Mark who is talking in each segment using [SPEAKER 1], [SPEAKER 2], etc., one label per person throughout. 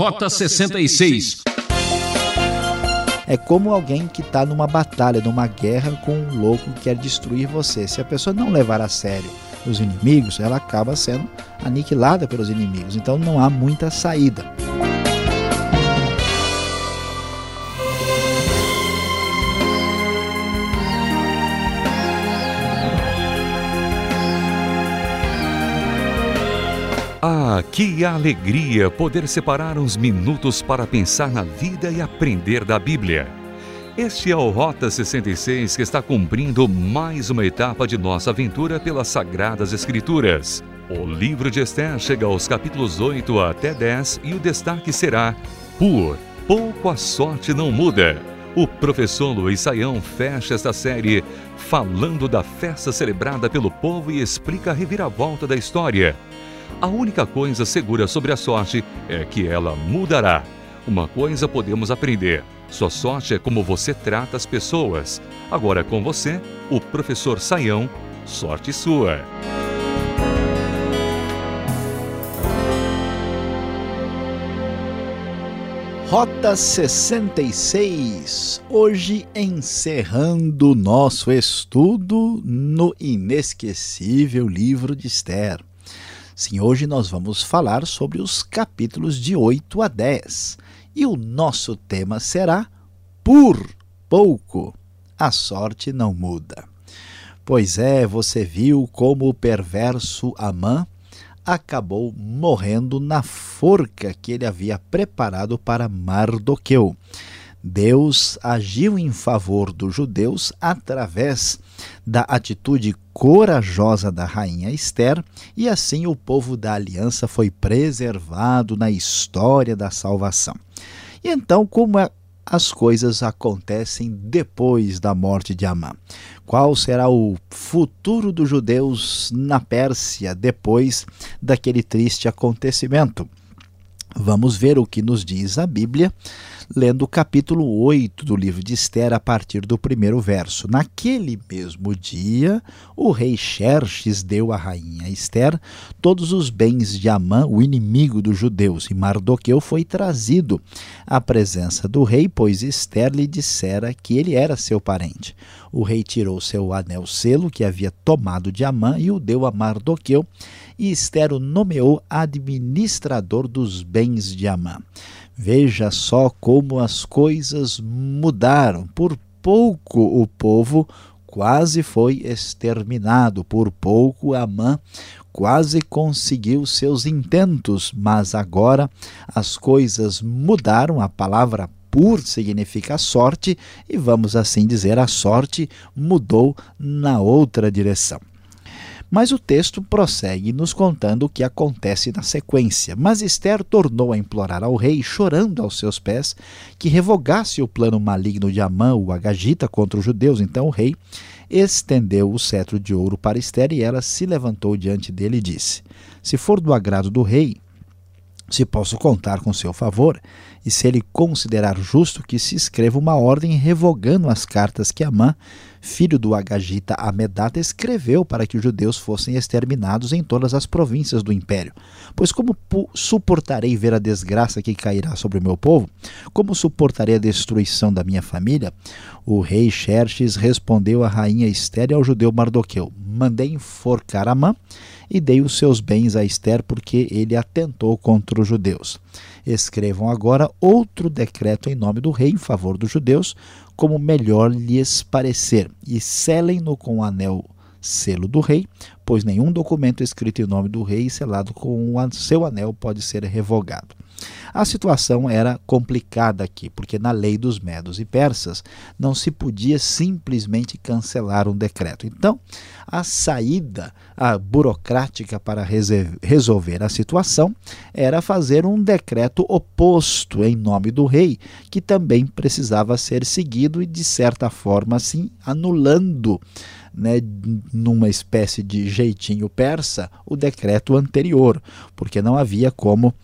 [SPEAKER 1] Rota 66.
[SPEAKER 2] É como alguém que está numa batalha, numa guerra com um louco que quer destruir você. Se a pessoa não levar a sério os inimigos, ela acaba sendo aniquilada pelos inimigos. Então não há muita saída.
[SPEAKER 3] Ah, que alegria poder separar uns minutos para pensar na vida e aprender da Bíblia. Este é o Rota 66 que está cumprindo mais uma etapa de nossa aventura pelas Sagradas Escrituras. O livro de Esther chega aos capítulos 8 até 10 e o destaque será Por pouco a sorte não muda. O professor Luiz Saião fecha esta série falando da festa celebrada pelo povo e explica a reviravolta da história. A única coisa segura sobre a sorte é que ela mudará. Uma coisa podemos aprender: sua sorte é como você trata as pessoas. Agora com você, o professor Saião, sorte sua.
[SPEAKER 2] Rota 66, hoje encerrando nosso estudo no inesquecível livro de Esther. Sim, hoje nós vamos falar sobre os capítulos de 8 a 10 e o nosso tema será Por pouco a sorte não muda. Pois é, você viu como o perverso Amã acabou morrendo na forca que ele havia preparado para Mardoqueu. Deus agiu em favor dos judeus através da atitude corajosa da rainha Esther, e assim o povo da aliança foi preservado na história da salvação. E então, como é, as coisas acontecem depois da morte de Amã? Qual será o futuro dos judeus na Pérsia depois daquele triste acontecimento? Vamos ver o que nos diz a Bíblia lendo o capítulo 8 do livro de Esther, a partir do primeiro verso. Naquele mesmo dia, o rei Xerxes deu à rainha Esther todos os bens de Amã, o inimigo dos judeus, e Mardoqueu foi trazido à presença do rei, pois Esther lhe dissera que ele era seu parente. O rei tirou seu anel selo que havia tomado de Amã e o deu a Mardoqueu, e Esther o nomeou administrador dos bens de Amã. Veja só como as coisas mudaram. Por pouco o povo quase foi exterminado, por pouco Amã quase conseguiu seus intentos, mas agora as coisas mudaram. A palavra por significa sorte, e vamos assim dizer, a sorte mudou na outra direção. Mas o texto prossegue nos contando o que acontece na sequência. Mas Esther tornou a implorar ao rei, chorando aos seus pés, que revogasse o plano maligno de Amã, o Agagita, contra os judeus. Então o rei estendeu o cetro de ouro para Esther e ela se levantou diante dele e disse: Se for do agrado do rei, se posso contar com seu favor, e se ele considerar justo que se escreva uma ordem revogando as cartas que Amã, filho do Agagita Amedata, escreveu para que os judeus fossem exterminados em todas as províncias do império. Pois como suportarei ver a desgraça que cairá sobre o meu povo? Como suportarei a destruição da minha família? O rei Xerxes respondeu à rainha Esther e ao judeu Mardoqueu: Mandei enforcar Amã e dei os seus bens a Esther porque ele atentou contra os judeus. Escrevam agora outro decreto em nome do rei em favor dos judeus, como melhor lhes parecer, e selem-no com o anel selo do rei, pois nenhum documento escrito em nome do rei e selado com o seu anel pode ser revogado. A situação era complicada aqui, porque na lei dos medos e persas não se podia simplesmente cancelar um decreto. Então, a saída a burocrática para resolver a situação era fazer um decreto oposto em nome do rei, que também precisava ser seguido e, de certa forma, assim, anulando né, numa espécie de jeitinho persa, o decreto anterior, porque não havia como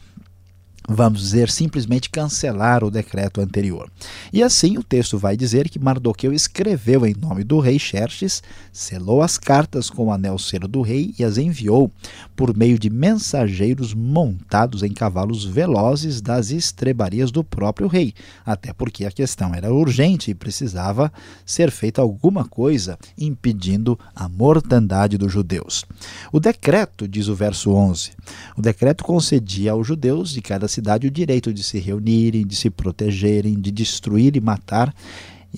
[SPEAKER 2] vamos dizer, simplesmente cancelar o decreto anterior. E assim o texto vai dizer que Mardoqueu escreveu em nome do rei Xerxes, selou as cartas com o anel cero do rei e as enviou por meio de mensageiros montados em cavalos velozes das estrebarias do próprio rei, até porque a questão era urgente e precisava ser feita alguma coisa impedindo a mortandade dos judeus. O decreto, diz o verso 11, o decreto concedia aos judeus de cada cidade o direito de se reunirem, de se protegerem, de destruir e matar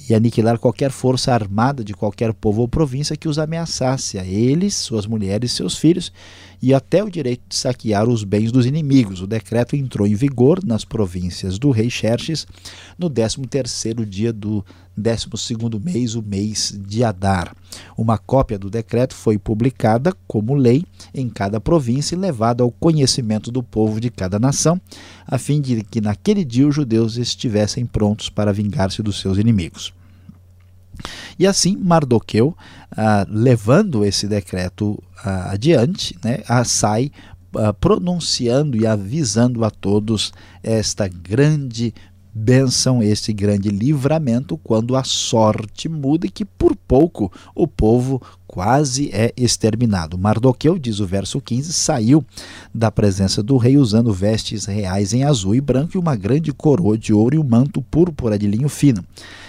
[SPEAKER 2] e aniquilar qualquer força armada de qualquer povo ou província que os ameaçasse a eles, suas mulheres e seus filhos, e até o direito de saquear os bens dos inimigos. O decreto entrou em vigor nas províncias do rei Xerxes no 13º dia do 12º mês, o mês de Adar. Uma cópia do decreto foi publicada como lei em cada província e levada ao conhecimento do povo de cada nação, a fim de que naquele dia os judeus estivessem prontos para vingar-se dos seus inimigos. E assim Mardoqueu, ah, levando esse decreto adiante, né, ah, sai pronunciando e avisando a todos esta grande bênção, este grande livramento, quando a sorte muda e que por pouco o povo quase é exterminado. Mardoqueu, diz o verso 15, saiu da presença do rei usando vestes reais em azul e branco e uma grande coroa de ouro e um manto púrpura de linho fino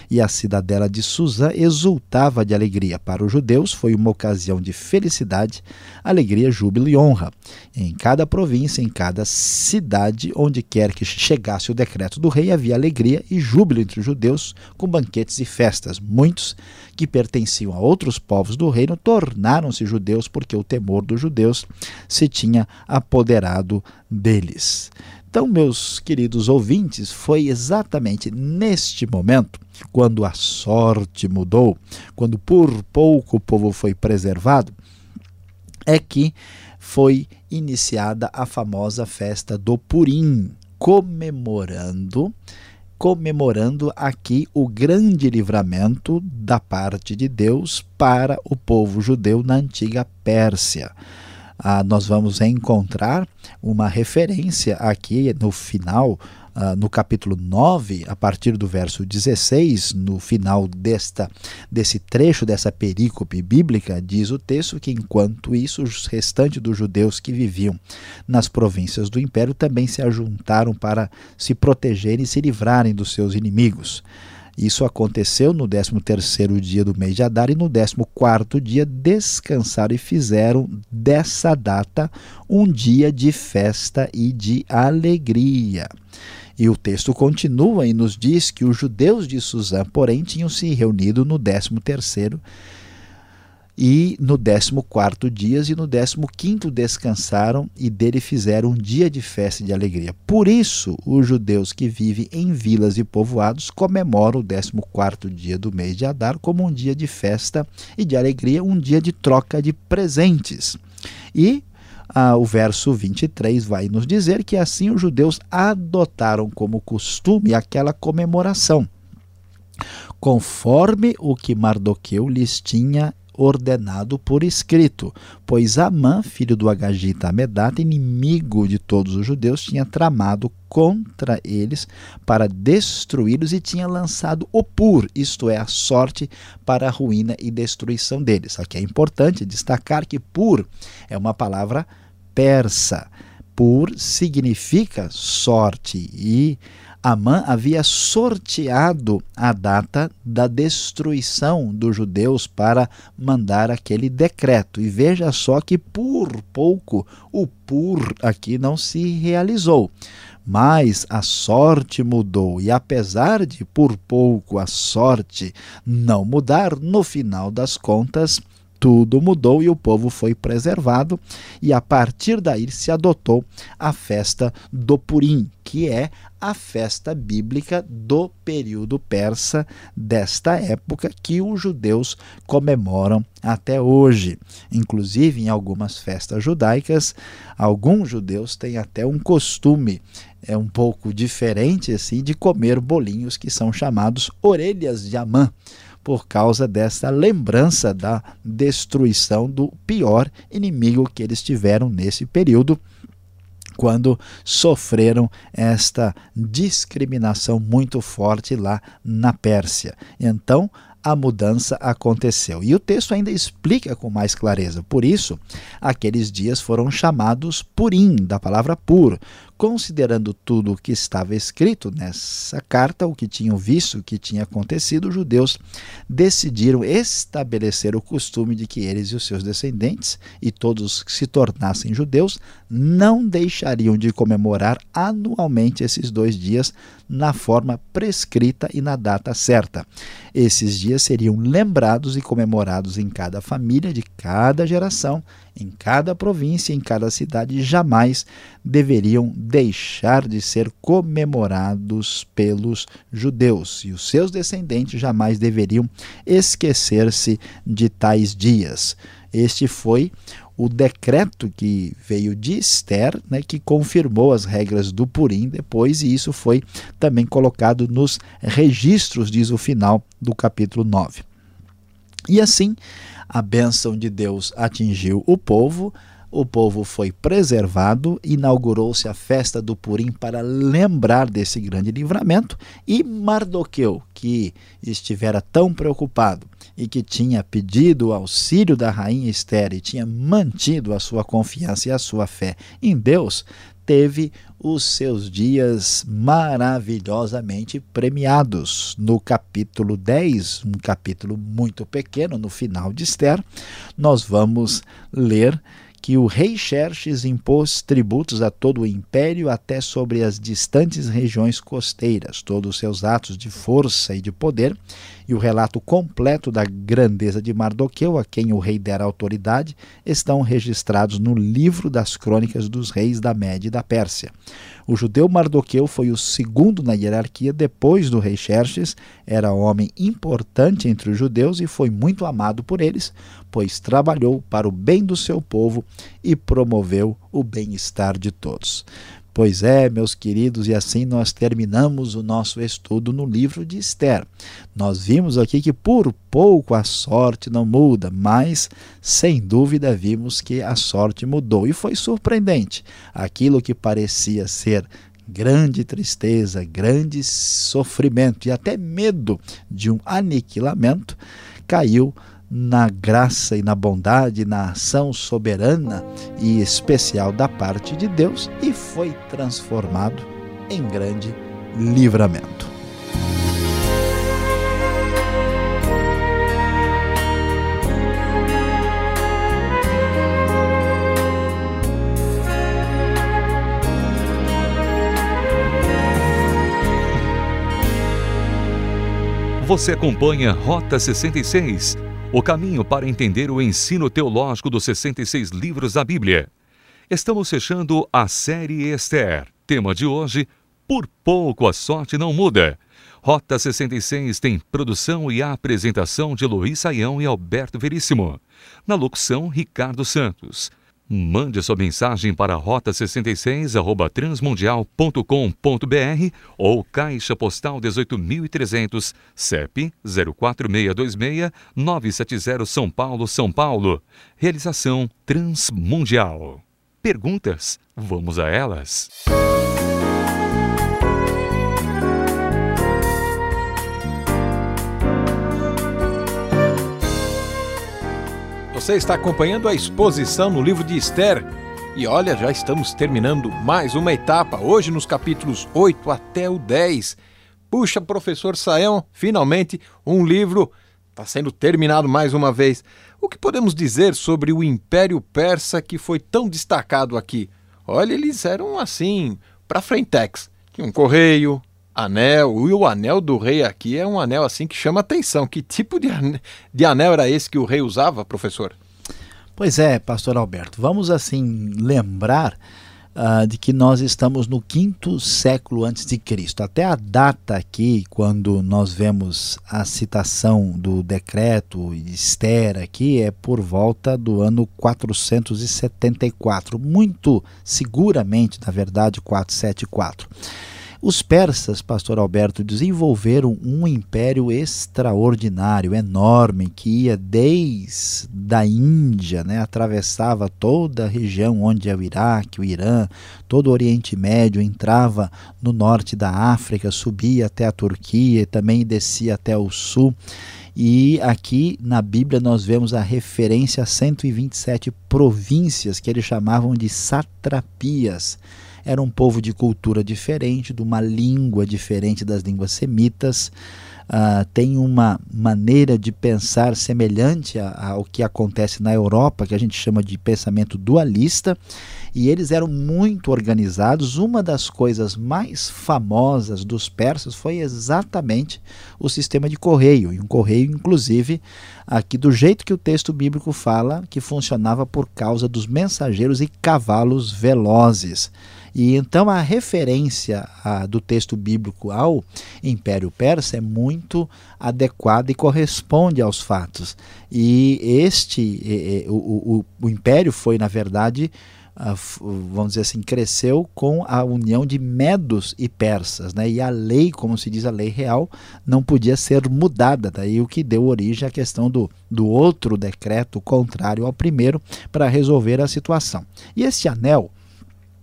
[SPEAKER 2] e a cidadela de Suzã exultava de alegria. Para os judeus foi uma ocasião de felicidade, alegria, júbilo e honra. Em cada província, em cada cidade, onde quer que chegasse o decreto do rei, havia alegria e júbilo entre os judeus, com banquetes e festas. Muitos que pertenciam a outros povos do reino tornaram-se judeus porque o temor dos judeus se tinha apoderado deles. Então, meus queridos ouvintes, foi exatamente neste momento, quando a sorte mudou, quando por pouco o povo foi preservado, é que foi iniciada a famosa festa do Purim, comemorando comemorando aqui o grande livramento da parte de Deus para o povo judeu na antiga Pérsia ah, nós vamos encontrar uma referência aqui no final, ah, no capítulo 9, a partir do verso 16, no final desta, desse trecho, dessa perícope bíblica, diz o texto que enquanto isso, os restantes dos judeus que viviam nas províncias do império também se ajuntaram para se protegerem e se livrarem dos seus inimigos. Isso aconteceu no 13º dia do mês de Adar e no 14º dia descansaram e fizeram dessa data um dia de festa e de alegria. E o texto continua e nos diz que os judeus de Suzã, porém, tinham se reunido no 13º e no décimo quarto dias e no décimo quinto descansaram e dele fizeram um dia de festa e de alegria. Por isso, os judeus que vivem em vilas e povoados comemoram o décimo quarto dia do mês de Adar como um dia de festa e de alegria, um dia de troca de presentes. E ah, o verso 23 vai nos dizer que assim os judeus adotaram como costume aquela comemoração conforme o que Mardoqueu lhes tinha ordenado por escrito, pois Amã, filho do Agagita Amedata, inimigo de todos os judeus, tinha tramado contra eles para destruí-los e tinha lançado o pur, isto é, a sorte para a ruína e destruição deles. Aqui é importante destacar que pur é uma palavra persa. Pur significa sorte e Amã havia sorteado a data da destruição dos judeus para mandar aquele decreto. E veja só que por pouco o pur aqui não se realizou. Mas a sorte mudou, e apesar de por pouco a sorte não mudar, no final das contas, tudo mudou e o povo foi preservado, e a partir daí se adotou a festa do Purim, que é a festa bíblica do período persa desta época que os judeus comemoram até hoje. Inclusive, em algumas festas judaicas, alguns judeus têm até um costume é um pouco diferente assim de comer bolinhos que são chamados orelhas de Amã por causa dessa lembrança da destruição do pior inimigo que eles tiveram nesse período quando sofreram esta discriminação muito forte lá na Pérsia. Então, a mudança aconteceu. E o texto ainda explica com mais clareza. Por isso, aqueles dias foram chamados Purim, da palavra pur, considerando tudo o que estava escrito nessa carta, o que tinham visto, o que tinha acontecido, os judeus decidiram estabelecer o costume de que eles e os seus descendentes e todos que se tornassem judeus não deixariam de comemorar anualmente esses dois dias na forma prescrita e na data certa. Esses dias seriam lembrados e comemorados em cada família de cada geração em cada província, em cada cidade, jamais deveriam deixar de ser comemorados pelos judeus, e os seus descendentes jamais deveriam esquecer-se de tais dias. Este foi o decreto que veio de Esther, né, que confirmou as regras do Purim depois, e isso foi também colocado nos registros, diz o final do capítulo 9. E assim, a bênção de Deus atingiu o povo, o povo foi preservado, inaugurou-se a festa do Purim para lembrar desse grande livramento, e Mardoqueu, que estivera tão preocupado e que tinha pedido o auxílio da rainha Esther e tinha mantido a sua confiança e a sua fé em Deus, teve os seus dias maravilhosamente premiados. No capítulo 10, um capítulo muito pequeno, no final de Esther, nós vamos ler que o rei Xerxes impôs tributos a todo o império, até sobre as distantes regiões costeiras. Todos os seus atos de força e de poder, e o relato completo da grandeza de Mardoqueu, a quem o rei dera autoridade, estão registrados no livro das crônicas dos reis da Média e da Pérsia. O judeu Mardoqueu foi o segundo na hierarquia depois do rei Xerxes, era homem importante entre os judeus e foi muito amado por eles, pois trabalhou para o bem do seu povo e promoveu o bem-estar de todos. Pois é, meus queridos, e assim nós terminamos o nosso estudo no livro de Esther. Nós vimos aqui que por pouco a sorte não muda, mas sem dúvida vimos que a sorte mudou e foi surpreendente. Aquilo que parecia ser grande tristeza, grande sofrimento e até medo de um aniquilamento caiu na graça e na bondade, na ação soberana e especial da parte de Deus e foi transformado em grande livramento.
[SPEAKER 3] Você acompanha Rota 66 o caminho para entender o ensino teológico dos 66 livros da Bíblia. Estamos fechando a série Esther. Tema de hoje: Por pouco a sorte não muda. Rota 66 tem produção e apresentação de Luiz Saião e Alberto Veríssimo. Na locução, Ricardo Santos. Mande sua mensagem para rota66@transmundial.com.br ou Caixa Postal 18300, CEP 04626-970 São Paulo, São Paulo. Realização Transmundial. Perguntas? Vamos a elas.
[SPEAKER 4] Você está acompanhando a exposição no livro de Esther. E olha, já estamos terminando mais uma etapa, hoje nos capítulos 8 até o 10. Puxa, professor Saão, finalmente um livro está sendo terminado mais uma vez. O que podemos dizer sobre o Império Persa que foi tão destacado aqui? Olha, eles eram assim, para frentex. Tinha um correio, anel, e o anel do rei aqui é um anel assim que chama atenção. Que tipo de anel, de anel era esse que o rei usava, professor?
[SPEAKER 2] Pois é, pastor Alberto, vamos assim lembrar uh, de que nós estamos no quinto século antes de Cristo. Até a data aqui, quando nós vemos a citação do decreto Esther aqui, é por volta do ano 474, muito seguramente, na verdade, 474. Os persas, pastor Alberto, desenvolveram um império extraordinário, enorme, que ia desde a Índia, né, atravessava toda a região onde é o Iraque, o Irã, todo o Oriente Médio, entrava no norte da África, subia até a Turquia e também descia até o sul. E aqui na Bíblia nós vemos a referência a 127 províncias que eles chamavam de satrapias. Era um povo de cultura diferente, de uma língua diferente das línguas semitas. Uh, tem uma maneira de pensar semelhante ao que acontece na Europa, que a gente chama de pensamento dualista, e eles eram muito organizados. Uma das coisas mais famosas dos persas foi exatamente o sistema de correio, e um correio, inclusive, aqui do jeito que o texto bíblico fala, que funcionava por causa dos mensageiros e cavalos velozes. E então a referência a, do texto bíblico ao Império Persa é muito adequada e corresponde aos fatos. E este, o, o, o Império foi, na verdade, vamos dizer assim, cresceu com a união de medos e persas, né? E a lei, como se diz a lei real, não podia ser mudada, daí o que deu origem à questão do, do outro decreto contrário ao primeiro para resolver a situação. E este anel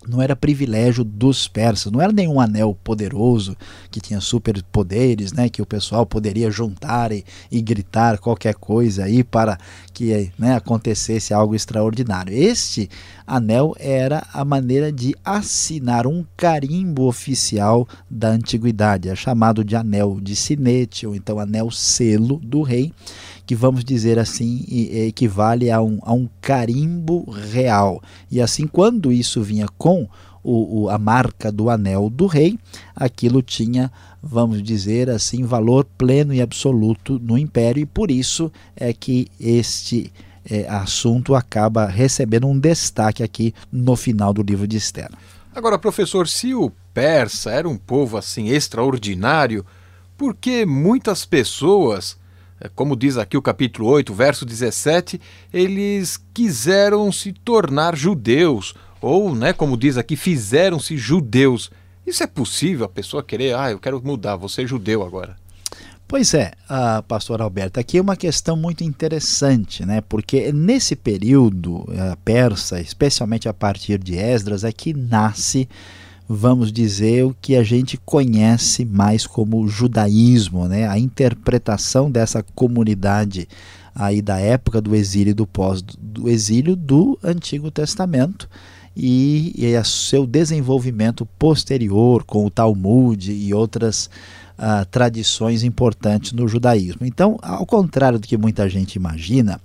[SPEAKER 2] não era privilégio dos persas, não era nenhum anel poderoso que tinha superpoderes, né, que o pessoal poderia juntar e, e gritar qualquer coisa aí para que né, acontecesse algo extraordinário. Este anel era a maneira de assinar um carimbo oficial da antiguidade, é chamado de anel de sinete ou então anel selo do rei que vamos dizer assim equivale a um, a um carimbo real. E assim, quando isso vinha com o, o, a marca do anel do rei, aquilo tinha, vamos dizer assim, valor pleno e absoluto no império, e por isso é que este é, assunto acaba recebendo um destaque aqui no final do livro de Esther.
[SPEAKER 4] Agora, professor, se o persa era um povo assim extraordinário, por que muitas pessoas como diz aqui o capítulo 8, verso 17, eles quiseram se tornar judeus, ou, né, como diz aqui, fizeram-se judeus. Isso é possível a pessoa querer, ah, eu quero mudar, vou ser judeu agora?
[SPEAKER 2] Pois é, uh, pastor Alberto, aqui é uma questão muito interessante, né? Porque nesse período uh, persa, especialmente a partir de Esdras, é que nasce vamos dizer, o que a gente conhece mais como judaísmo, né? a interpretação dessa comunidade aí da época do exílio e do pós do exílio do Antigo Testamento e, e seu desenvolvimento posterior com o Talmud e outras uh, tradições importantes no judaísmo. Então, ao contrário do que muita gente imagina,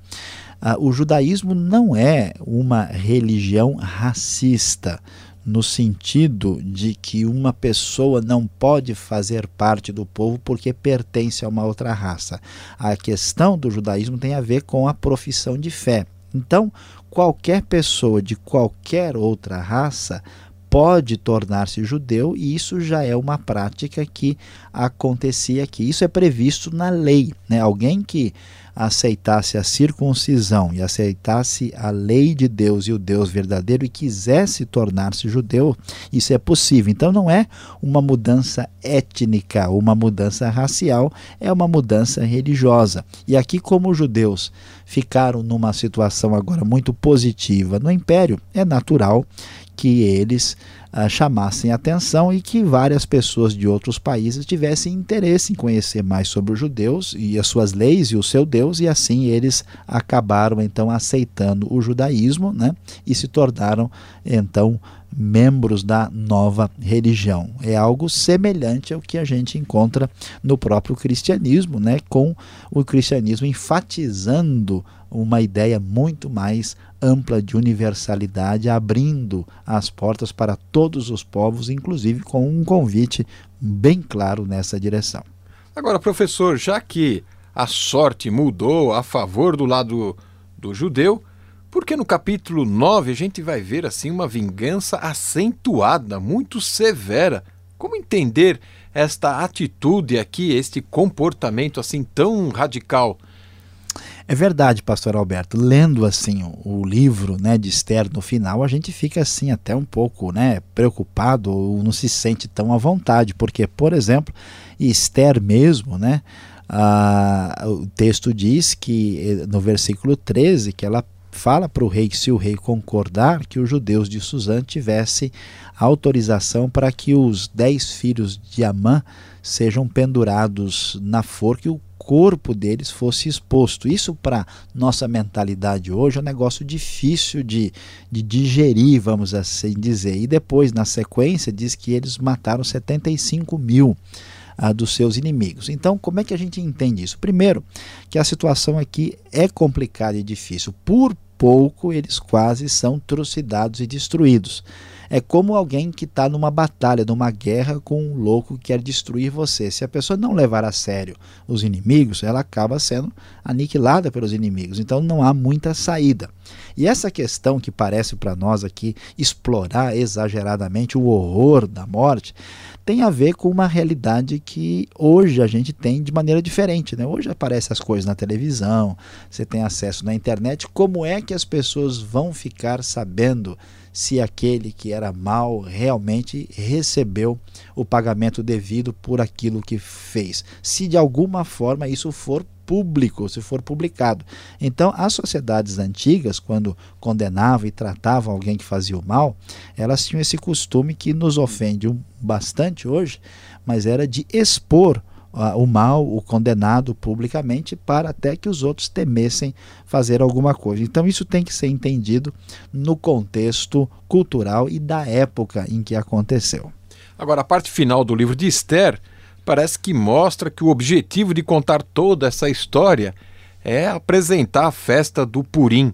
[SPEAKER 2] uh, o judaísmo não é uma religião racista no sentido de que uma pessoa não pode fazer parte do povo porque pertence a uma outra raça. A questão do judaísmo tem a ver com a profissão de fé. Então, qualquer pessoa de qualquer outra raça pode tornar-se judeu e isso já é uma prática que acontecia aqui. Isso é previsto na lei. Né? Alguém que aceitasse a circuncisão e aceitasse a lei de Deus e o Deus verdadeiro e quisesse tornar-se judeu, isso é possível. Então não é uma mudança étnica, uma mudança racial, é uma mudança religiosa. E aqui, como os judeus ficaram numa situação agora muito positiva no império, é natural que eles uh, chamassem atenção e que várias pessoas de outros países tivessem interesse em conhecer mais sobre os judeus e as suas leis e o seu Deus, e assim eles acabaram então aceitando o judaísmo né, e se tornaram então membros da nova religião. É algo semelhante ao que a gente encontra no próprio cristianismo, né, com o cristianismo enfatizando uma ideia muito mais ampla de universalidade, abrindo as portas para todos os povos, inclusive com um convite bem claro nessa direção.
[SPEAKER 4] Agora, professor, já que a sorte mudou a favor do lado do judeu, porque no capítulo 9 a gente vai ver assim uma vingança acentuada, muito severa. Como entender esta atitude aqui, este comportamento assim tão radical?
[SPEAKER 2] É verdade, pastor Alberto. Lendo assim o, o, livro, né, de Esther no final, a gente fica assim até um pouco, né, preocupado ou não se sente tão à vontade, porque, por exemplo, Esther mesmo, né, ah, o texto diz que eh, no versículo 13 que ela fala para o rei que se o rei concordar que os judeus de Suzã tivesse autorização para que os dez filhos de Amã sejam pendurados na forca e o corpo deles fosse exposto. Isso para nossa mentalidade hoje é um negócio difícil de, de digerir, vamos assim dizer. E depois, na sequência, diz que eles mataram 75 mil ah, dos seus inimigos. Então, como é que a gente entende isso? Primeiro, que a situação aqui é complicada e difícil. Por pouco, eles quase são trucidados e destruídos. É como alguém que está numa batalha, numa guerra com um louco que quer destruir você. Se a pessoa não levar a sério os inimigos, ela acaba sendo aniquilada pelos inimigos. Então não há muita saída. E essa questão que parece para nós aqui explorar exageradamente o horror da morte tem a ver com uma realidade que hoje a gente tem de maneira diferente. Né? Hoje aparecem as coisas na televisão, você tem acesso na internet. Como é que as pessoas vão ficar sabendo se aquele que era mal realmente recebeu o pagamento devido por aquilo que fez. Se de alguma forma isso for público, se for publicado. Então, as sociedades antigas, quando condenavam e tratavam alguém que fazia o mal, elas tinham esse costume que nos ofende bastante hoje, mas era de expor o mal, o condenado publicamente, para até que os outros temessem fazer alguma coisa. Então, isso tem que ser entendido no contexto cultural e da época em que aconteceu.
[SPEAKER 4] Agora, a parte final do livro de Esther parece que mostra que o objetivo de contar toda essa história é apresentar a festa do Purim.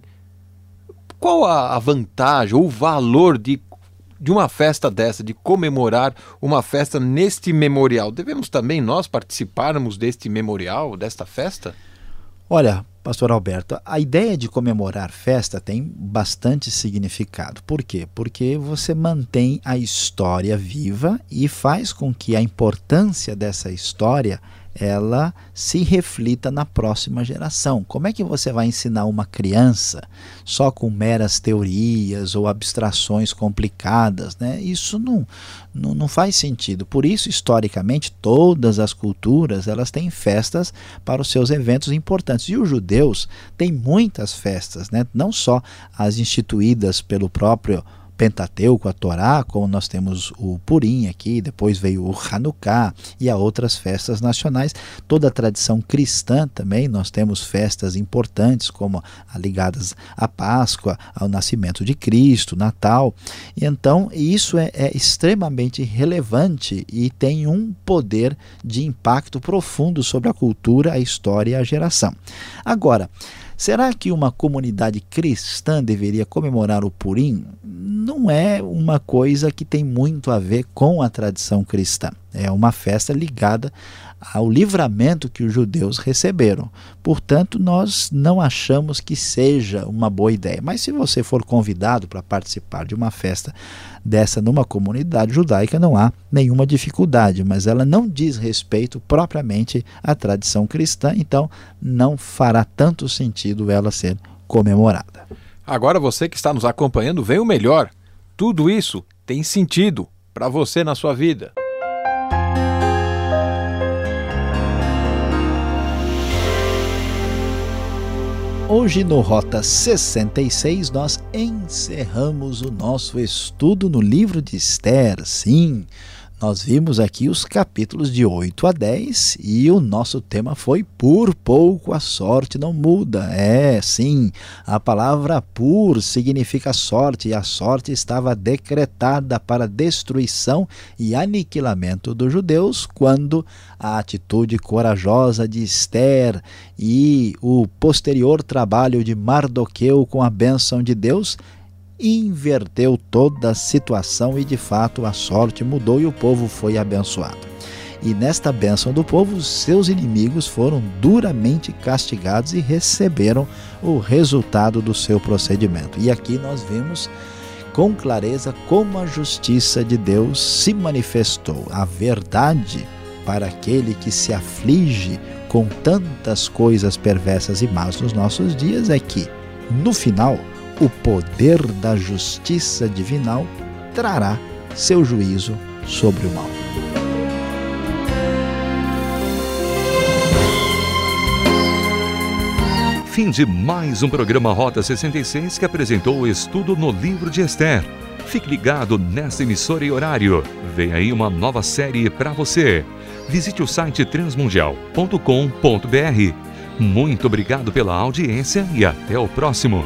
[SPEAKER 4] Qual a vantagem ou o valor de de uma festa dessa, de comemorar uma festa neste memorial. Devemos também nós participarmos deste memorial, desta festa?
[SPEAKER 2] Olha, Pastor Alberto, a ideia de comemorar festa tem bastante significado. Por quê? Porque você mantém a história viva e faz com que a importância dessa história ela se reflita na próxima geração. Como é que você vai ensinar uma criança só com meras teorias ou abstrações complicadas? Né? Isso não, não, não faz sentido. Por isso, historicamente, todas as culturas elas têm festas para os seus eventos importantes. E os judeus têm muitas festas, né? não só as instituídas pelo próprio Pentateuco, a Torá, como nós temos o Purim aqui, depois veio o Hanukkah e há outras festas nacionais. Toda a tradição cristã também, nós temos festas importantes como ligadas à Páscoa, ao nascimento de Cristo, Natal. E então, isso é, é extremamente relevante e tem um poder de impacto profundo sobre a cultura, a história e a geração. Agora, Será que uma comunidade cristã deveria comemorar o Purim? Não é uma coisa que tem muito a ver com a tradição cristã. É uma festa ligada ao livramento que os judeus receberam. Portanto, nós não achamos que seja uma boa ideia. Mas se você for convidado para participar de uma festa dessa numa comunidade judaica, não há nenhuma dificuldade, mas ela não diz respeito propriamente à tradição cristã, então não fará tanto sentido ela ser comemorada.
[SPEAKER 4] Agora você que está nos acompanhando, vem o melhor. Tudo isso tem sentido para você na sua vida.
[SPEAKER 2] Hoje no Rota 66 nós encerramos o nosso estudo no livro de Esther. Sim, nós vimos aqui os capítulos de 8 a 10 e o nosso tema foi Por pouco a sorte não muda. É, sim, a palavra por significa sorte e a sorte estava decretada para destruição e aniquilamento dos judeus quando a atitude corajosa de Esther e o posterior trabalho de Mardoqueu com a bênção de Deus inverteu toda a situação e de fato a sorte mudou e o povo foi abençoado. E nesta bênção do povo, seus inimigos foram duramente castigados e receberam o resultado do seu procedimento. E aqui nós vimos com clareza como a justiça de Deus se manifestou. A verdade para aquele que se aflige com tantas coisas perversas e más nos nossos dias é que, no final, o poder da justiça divinal trará seu juízo sobre o mal.
[SPEAKER 3] Fim de mais um programa Rota 66 que apresentou o estudo no livro de Esther. Fique ligado nesta emissora e horário. Vem aí uma nova série para você. Visite o site transmundial.com.br. Muito obrigado pela audiência e até o próximo.